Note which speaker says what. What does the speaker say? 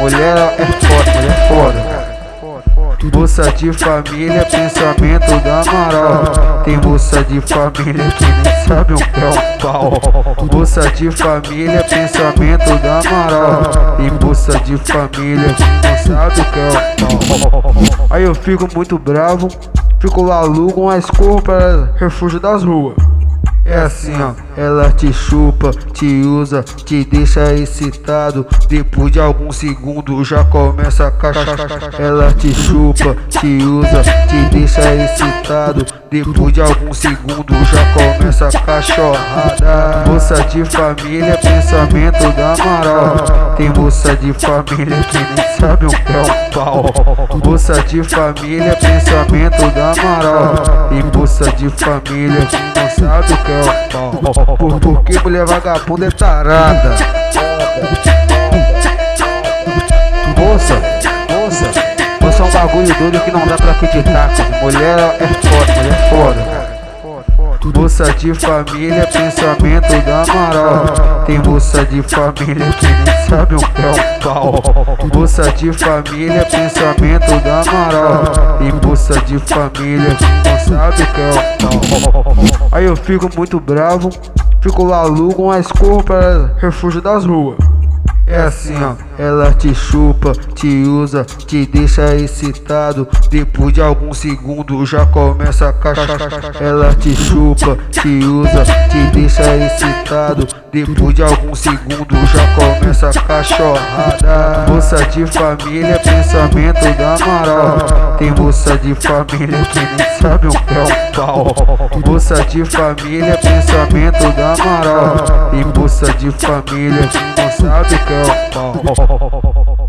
Speaker 1: mulher é foda, mulher é foda. Moça de família, pensamento da Amaral. Tem moça de família que nem sabe o que é um pau. Moça de família, pensamento da Amaral. Tem moça de família que não sabe o que é um pau. Aí eu fico muito bravo, fico lá alugo uma para refúgio das ruas. É assim, ó, ela te chupa, te usa, te deixa excitado. Depois de alguns segundos já começa a cachaça. Ela te chupa, te usa, te deixa excitado. Depois de alguns segundos já começa a cachorrada. Moça de família, pensamento da Amaral. Tem moça de família que nem sabe o que é um pau. Moça de família, pensamento da Amaral. Tem moça de família que não sabe o que é um pau. Por, porque mulher vagabunda é tarada. Moça, moça, moça é um bagulho doido que não dá pra acreditar. Mulher é foda, mulher é foda. Moça de família, pensamento da Amaral. Tem moça de família que nem sabe o que é um pau. Moça de família, pensamento da Amaral. Tem moça de família que não sabe o que é um pau. Aí eu fico muito bravo, fico lá alugo uma escorra para refúgio das ruas. É assim, ó, ela te chupa, te usa, te deixa excitado. Depois de alguns segundos já começa a cachaça. Ela te chupa, te usa, te deixa excitado. Depois de alguns segundos já começa a cachorrada. Moça de família, pensamento da Amaral. Tem moça de família que nem sabe o que é um pau. Moça de família, pensamento da Amaral. Tem moça de família que não sabe o que é 哦，好好，好好，好。